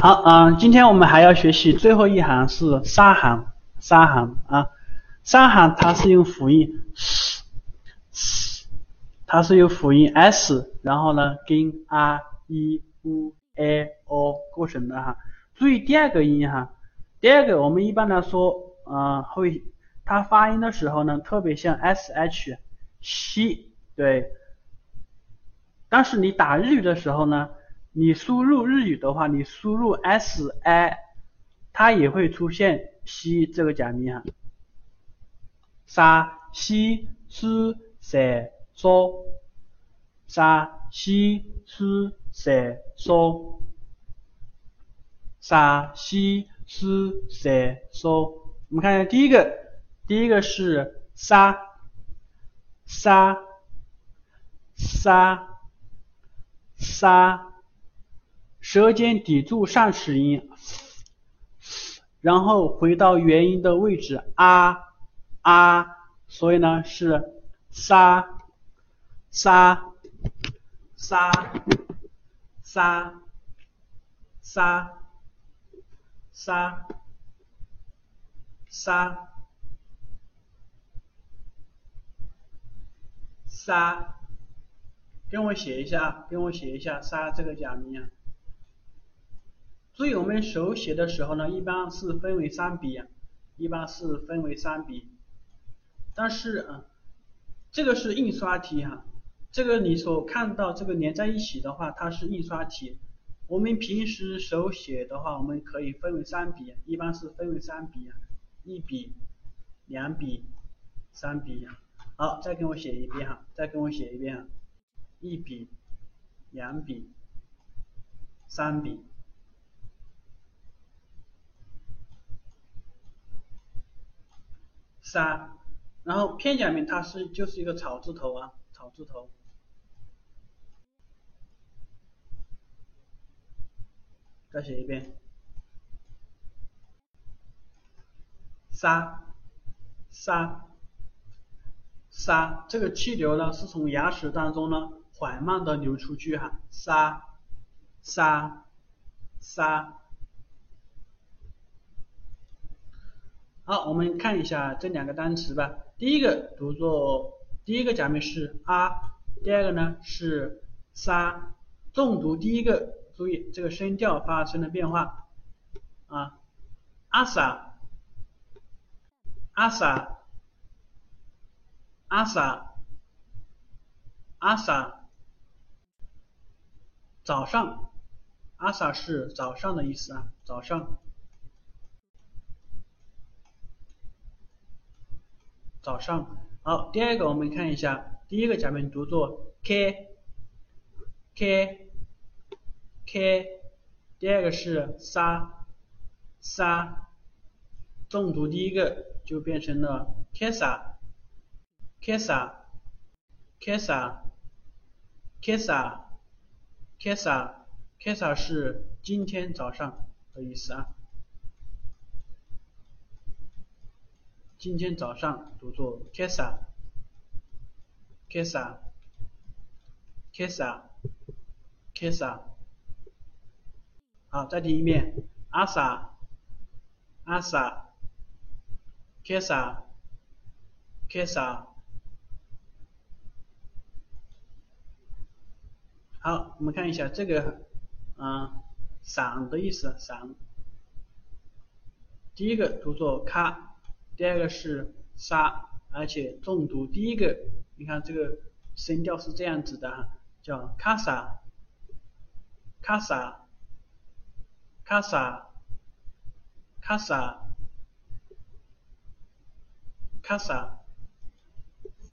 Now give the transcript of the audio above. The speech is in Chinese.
好啊、今天我们还要学习最后一行是沙行，沙行啊，沙行它是用辅音 s 它是用辅音 s，然后呢跟 r e u a o 构成的哈。注意第二个音哈，第二个我们一般来说，呃，会它发音的时候呢，特别像 s h 西，对。但是你打日语的时候呢，你输入日语的话，你输入 s i，它也会出现西这个假名哈。沙西斯塞嗦，沙西斯塞嗦，沙西斯塞嗦。我们看一下第一个，第一个是沙沙沙。沙，舌尖抵住上齿音，然后回到元音的位置啊啊，所以呢是沙沙沙沙沙沙沙沙。跟我写一下，跟我写一下“沙”这个假名啊。所以我们手写的时候呢，一般是分为三笔，一般是分为三笔。但是啊，这个是印刷体哈，这个你所看到这个连在一起的话，它是印刷体。我们平时手写的话，我们可以分为三笔，一般是分为三笔，一笔、两笔、三笔。好，再给我写一遍哈，再给我写一遍。一笔、两笔、三笔，三，然后片假名它是就是一个草字头啊，草字头。再写一遍，沙，沙，沙，这个气流呢是从牙齿当中呢。缓慢的流出去哈，沙沙沙。好，我们看一下这两个单词吧。第一个读作，第一个假名是啊，第二个呢是沙。重读第一个，注意这个声调发生了变化啊，阿萨阿萨阿萨阿萨。早上，阿萨是早上的意思啊，早上，早上。好，第二个我们看一下，第一个假名读作 k，k，k，第二个是沙，沙，重读第一个就变成了 kesa，kesa，kesa，kesa。Kesa，Kesa 是今天早上的意思啊。今天早上读作 Kesa，Kesa，Kesa，Kesa。好，再听一遍，Asa，Asa，Kesa，Kesa。好，我们看一下这个，嗯，嗓的意思，嗓。第一个读作咔，第二个是沙，而且重读。第一个，你看这个声调是这样子的哈，叫卡萨，卡萨，卡萨，卡萨，卡萨。